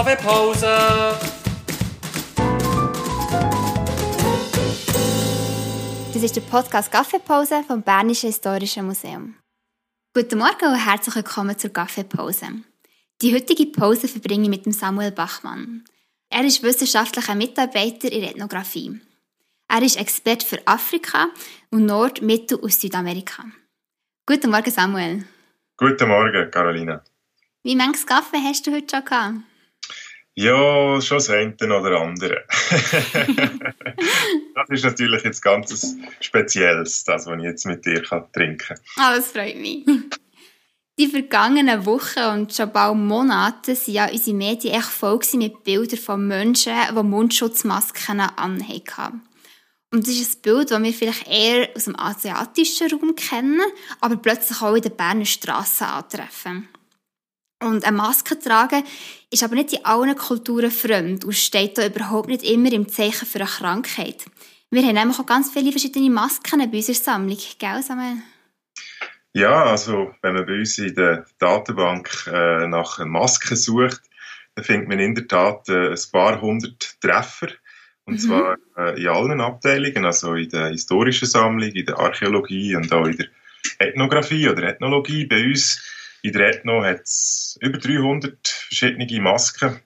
Kaffeepause! Das ist der Podcast Kaffeepause vom Bernischen Historischen Museum. Guten Morgen und herzlich willkommen zur Kaffeepause. Die heutige Pause verbringe ich mit dem Samuel Bachmann. Er ist wissenschaftlicher Mitarbeiter in Ethnographie. Er ist Experte für Afrika und Nord-, Mittel- und Südamerika. Guten Morgen, Samuel. Guten Morgen, Carolina. Wie manches Kaffee hast du heute schon gehabt? Ja, schon das eine oder andere. das ist natürlich jetzt ganz Spezielles, das, was ich jetzt mit dir trinken kann. Ah, das freut mich. Die vergangenen Wochen und schon bald Monate sind ja unsere Medien echt voll mit Bildern von Menschen, die Mundschutzmasken anhatten. Und das ist ein Bild, das wir vielleicht eher aus dem asiatischen Raum kennen, aber plötzlich auch in den Berner Strassen antreffen. Und eine Maske tragen ist aber nicht in allen Kulturen fremd und steht da überhaupt nicht immer im Zeichen für eine Krankheit. Wir haben nämlich auch ganz viele verschiedene Masken bei unserer Sammlung, gell Samuel? Ja, also wenn man bei uns in der Datenbank äh, nach Masken sucht, dann findet man in der Tat äh, ein paar hundert Treffer. Und mhm. zwar äh, in allen Abteilungen, also in der historischen Sammlung, in der Archäologie und auch in der Ethnographie oder Ethnologie. Bei uns in der Ethno hat es über 300 verschiedene Masken.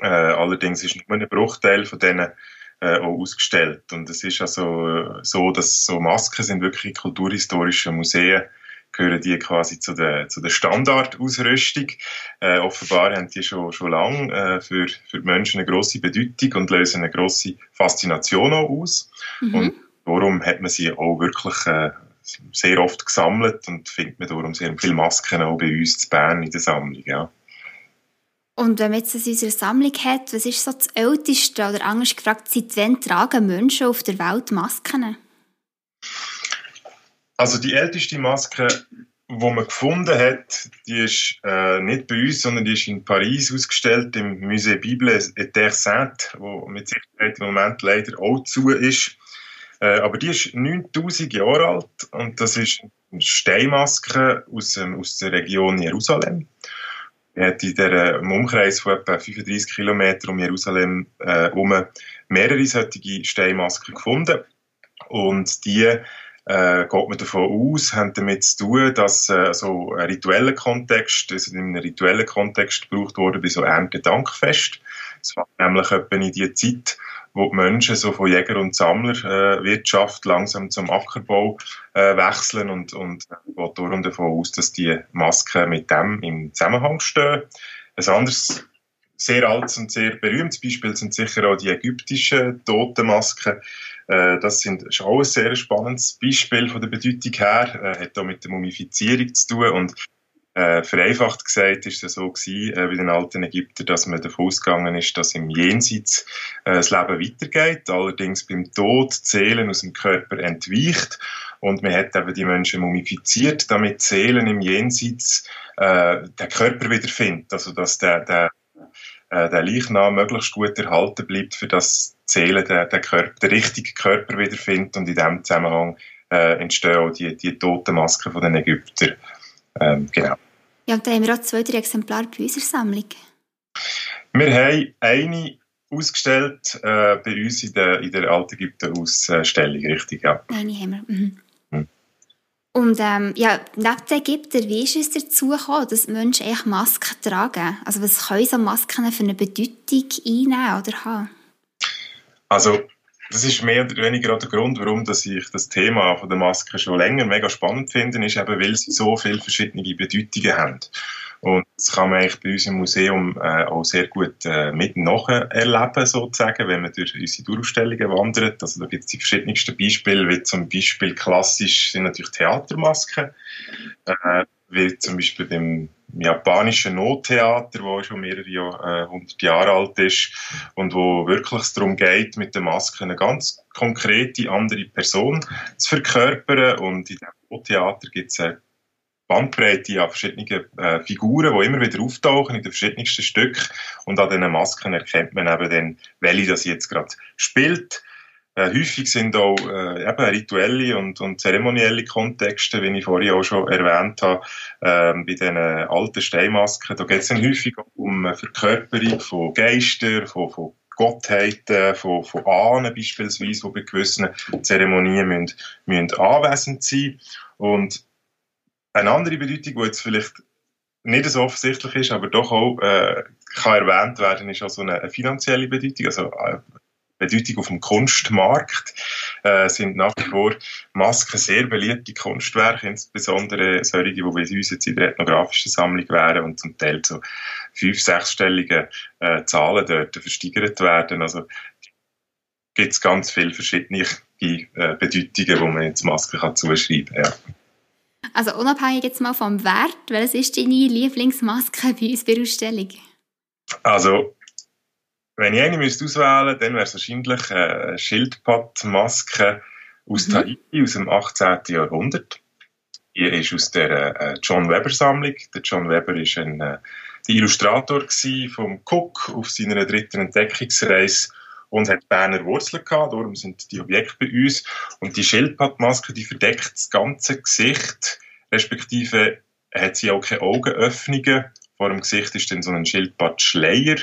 Äh, allerdings ist nur ein Bruchteil von denen äh, auch ausgestellt. Und es ist also äh, so, dass so Masken sind wirklich in kulturhistorischen Museen gehören die quasi zu der, zu der Standardausrüstung. Äh, offenbar haben die schon, schon lange äh, für, für die Menschen eine grosse Bedeutung und lösen eine grosse Faszination auch aus. Mhm. Und darum hat man sie auch wirklich äh, sehr oft gesammelt und findet man darum sehr viele Masken auch bei uns zu Bern in der Sammlung. Ja. Und wenn man jetzt in unserer Sammlung hat, was ist so das Älteste oder anders gefragt, seit wann tragen Menschen auf der Welt Masken? Also die älteste Maske, die man gefunden hat, die ist äh, nicht bei uns, sondern die ist in Paris ausgestellt im Musée Bible et Terre Sainte, wo mit Sicherheit im Moment leider auch zu ist. Äh, aber die ist 9000 Jahre alt und das ist eine Steinmaske aus, ähm, aus der Region Jerusalem. Er hat in der, im Umkreis von etwa 35 Kilometern um Jerusalem äh, um mehrere solche Steinmasken gefunden. Und die äh, geht man davon aus, haben damit zu tun, dass äh, so ein ritueller Kontext, also in einem rituellen Kontext gebraucht wurde bei so Erntedankfest. Das war nämlich etwa in die Zeit, wo die Menschen so von Jäger- und Sammlerwirtschaft äh, langsam zum Ackerbau äh, wechseln und, und äh, geht darum davon aus, dass die Masken mit dem im Zusammenhang stehen. Ein anderes sehr altes und sehr berühmtes Beispiel sind sicher auch die ägyptischen Totenmasken. Das sind, ist auch ein sehr spannendes Beispiel von der Bedeutung her, hat auch mit der Mumifizierung zu tun und äh, vereinfacht gesagt ist es so gewesen, äh, bei den alten Ägyptern, dass man davon ausgegangen ist, dass im Jenseits äh, das Leben weitergeht, allerdings beim Tod Seelen aus dem Körper entweicht. Und man hat eben die Menschen mumifiziert, damit Seelen im Jenseits äh, den Körper wiederfindet, also dass der, der, äh, der Leichnam möglichst gut erhalten bleibt, für das die Seele den, den, Körper, den richtigen Körper wiederfindet und in diesem Zusammenhang äh, entstehen auch die, die Totenmasken von den Ägyptern. Ähm, genau. Ja, und da haben wir auch zwei, drei Exemplare bei unserer Sammlung. Wir haben eine ausgestellt äh, bei uns in der, in der Altägypten-Ausstellung, richtig, ja. Eine haben wir. Mhm. mhm. Und ähm, ja, neben den Ägyptern, wie ist es dazu gekommen, dass Menschen echt Masken tragen? Also was können so Masken für eine Bedeutung einnehmen oder haben? Also das ist mehr oder weniger auch der Grund, warum dass ich das Thema von der Maske schon länger mega spannend finde, ist eben, weil sie so viele verschiedene Bedeutungen haben. Und das kann man eigentlich bei uns im Museum äh, auch sehr gut äh, mit erleben, sozusagen, wenn man durch unsere Durchstellungen wandert. Also da gibt es die verschiedensten Beispiele, wie zum Beispiel klassisch sind natürlich Theatermasken, äh, wie zum Beispiel beim japanischen Nottheater, wo schon mehrere hundert äh, Jahre alt ist und wo wirklich es darum geht, mit der Maske eine ganz konkrete andere Person zu verkörpern. Und in diesem Nottheater gibt es eine Bandbreite an verschiedenen äh, Figuren, die immer wieder auftauchen in den verschiedensten Stücken. Und an diesen Masken erkennt man eben dann, welche das jetzt gerade spielt. Äh, häufig sind auch äh, eben rituelle und, und zeremonielle Kontexte, wie ich vorhin auch schon erwähnt habe, äh, bei diesen alten Steinmasken. Da geht es dann häufig um Verkörperung von Geistern, von, von Gottheiten, von, von Ahnen beispielsweise, die bei gewissen Zeremonien müssen, müssen anwesend sein Und eine andere Bedeutung, die jetzt vielleicht nicht so offensichtlich ist, aber doch auch äh, kann erwähnt werden, ist auch so eine, eine finanzielle Bedeutung. Also äh, Bedeutung auf dem Kunstmarkt äh, sind nach wie vor Masken sehr beliebte Kunstwerke, insbesondere solche, die bei uns jetzt in der ethnografischen Sammlung wären und zum Teil zu fünf-, sechsstelligen äh, Zahlen dort versteigert werden. Also gibt es ganz viele verschiedene äh, Bedeutungen, die man jetzt Masken kann zuschreiben kann. Ja. Also unabhängig jetzt mal vom Wert, welches ist deine Lieblingsmaske bei uns bei der Ausstellung? Also wenn ich eine müsste auswählen dann wäre es wahrscheinlich eine Schildpattmaske aus mhm. Tahiti aus dem 18. Jahrhundert. Die ist aus der äh, John Weber Sammlung. Der John Weber ist ein äh, der Illustrator vom Cook auf seiner dritten Entdeckungsreise und hat Berner Wurzeln gehabt, darum sind die Objekte bei uns. Und die Schildpattmaske, die verdeckt das ganze Gesicht, respektive hat sie auch keine Augenöffnungen. Vor dem Gesicht ist dann so ein Schildpattschleier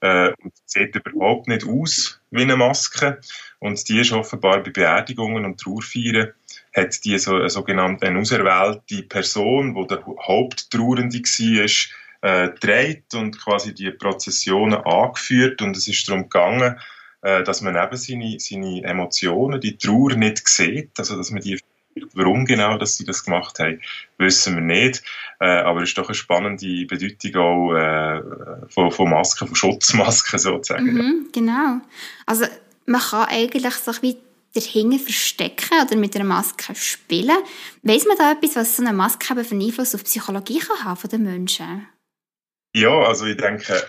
äh, und sieht überhaupt nicht aus wie eine Maske. Und die ist offenbar bei Beerdigungen und Trauerfeiern hat die so eine sogenannte eine auserwählte Person, wo der Haupttrauernde war, äh, dreht und quasi die Prozessionen angeführt und es ist darum gegangen, äh, dass man eben seine, seine Emotionen, die Trauer nicht sieht, also dass man die Warum genau, dass sie das gemacht haben, wissen wir nicht. Äh, aber es ist doch eine spannende Bedeutung auch äh, von, von Masken, von Schutzmasken sozusagen. Mhm, genau. Also man kann eigentlich sich wie dahinter verstecken oder mit einer Maske spielen. Weiss man da etwas, was so eine Maske für einen Einfluss auf die Psychologie kann haben von den Menschen? Ja, also ich denke,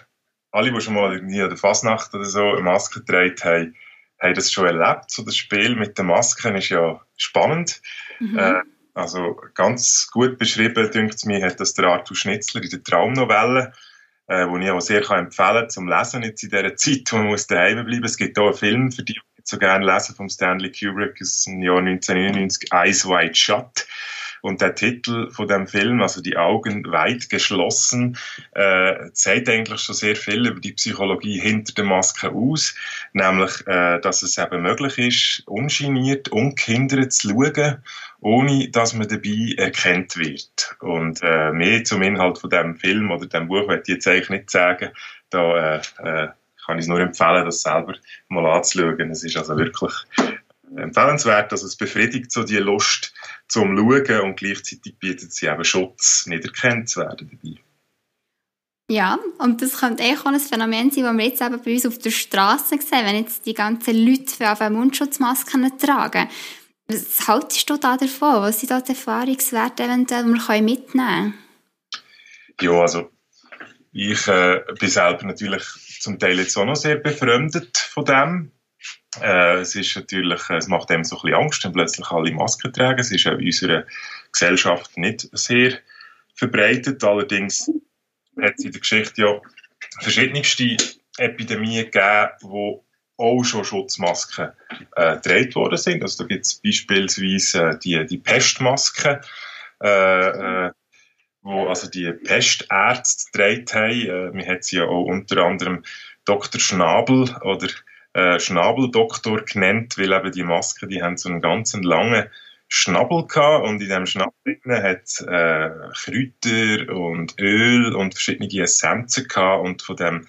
alle, die schon mal irgendwie an der Fasnacht oder so eine Maske getragen haben, haben das schon erlebt. So das Spiel mit den Masken ist ja spannend. Mhm. Äh, also ganz gut beschrieben, denkt mir, hat das der Arthur Schnitzler in der Traumnovelle, äh, wo ich auch sehr kann empfehlen kann zum Lesen jetzt in dieser Zeit, wo man muss daheim bleiben. Es gibt auch einen Film, für die, die so gerne lesen, von Stanley Kubrick aus dem Jahr 1999, Eyes Wide Shut. Und der Titel von dem Film, also die Augen weit geschlossen, äh, zeigt eigentlich schon sehr viel über die Psychologie hinter der Maske aus, nämlich, äh, dass es eben möglich ist, ungeniert, ungehindert zu schauen, ohne dass man dabei erkannt wird. Und äh, mehr zum Inhalt von dem Film oder dem Buch werde ich jetzt eigentlich nicht sagen. Da äh, äh, kann ich es nur empfehlen, das selber mal anzuschauen. Es ist also wirklich empfehlenswert. Also es befriedigt so die Lust zum Schauen und gleichzeitig bietet sie eben Schutz, nicht erkannt zu werden dabei. Ja, und das könnte auch ein Phänomen sein, das wir jetzt eben bei uns auf der Straße sehen, wenn jetzt die ganzen Leute für eine Mundschutzmasken tragen. Was haltest du da davon? Was sind da die Erfahrungswerte, eventuell, die wir mitnehmen können? Ja, also ich äh, bin selber natürlich zum Teil jetzt auch noch sehr befremdet von dem. Äh, es ist natürlich, es macht einem so ein bisschen Angst, wenn plötzlich alle Masken tragen. Es ist auch in unserer Gesellschaft nicht sehr verbreitet. Allerdings hat es in der Geschichte ja verschiedenste Epidemien gegeben, wo auch schon Schutzmasken äh, gedreht worden sind. Also da gibt es beispielsweise äh, die, die Pestmasken, äh, äh, wo also die Pestärzte gedreht haben. Äh, man hat sie ja auch unter anderem Dr. Schnabel oder äh, Schnabeldoktor genannt, weil eben die Masken, die haben so einen ganz langen Schnabel gehabt und in diesem Schnabel hat äh, Kräuter und Öl und verschiedene Essenzen gehabt und von dem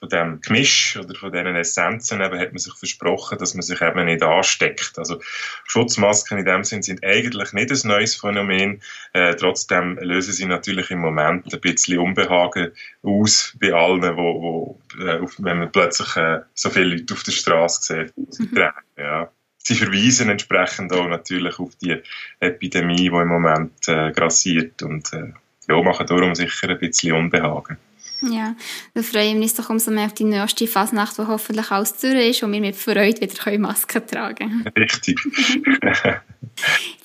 von dem Gemisch oder von diesen Essenzen eben hat man sich versprochen, dass man sich eben nicht ansteckt. Also Schutzmasken in dem Sinn sind eigentlich nicht ein neues Phänomen. Äh, trotzdem lösen sie natürlich im Moment ein bisschen Unbehagen aus bei allen, wo, wo äh, wenn man plötzlich äh, so viele Leute auf der Straße sieht. Mhm. Ja. Sie verweisen entsprechend auch natürlich auf die Epidemie, die im Moment äh, grassiert und äh, ja, machen darum sicher ein bisschen Unbehagen. Ja, dann freuen wir uns doch umso mehr auf die nächste Fasnacht, wo hoffentlich alles durch ist und wir mit Freude wieder Masken tragen können. Richtig.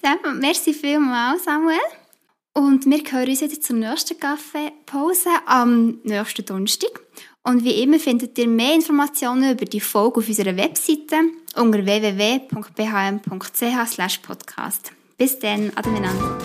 Dann, merci vielmals, Samuel. Und wir hören uns jetzt zur nächsten Kaffeepause am nächsten Donnerstag. Und wie immer findet ihr mehr Informationen über die Folge auf unserer Webseite unter www.bhm.ch podcast. Bis dann, adeinander.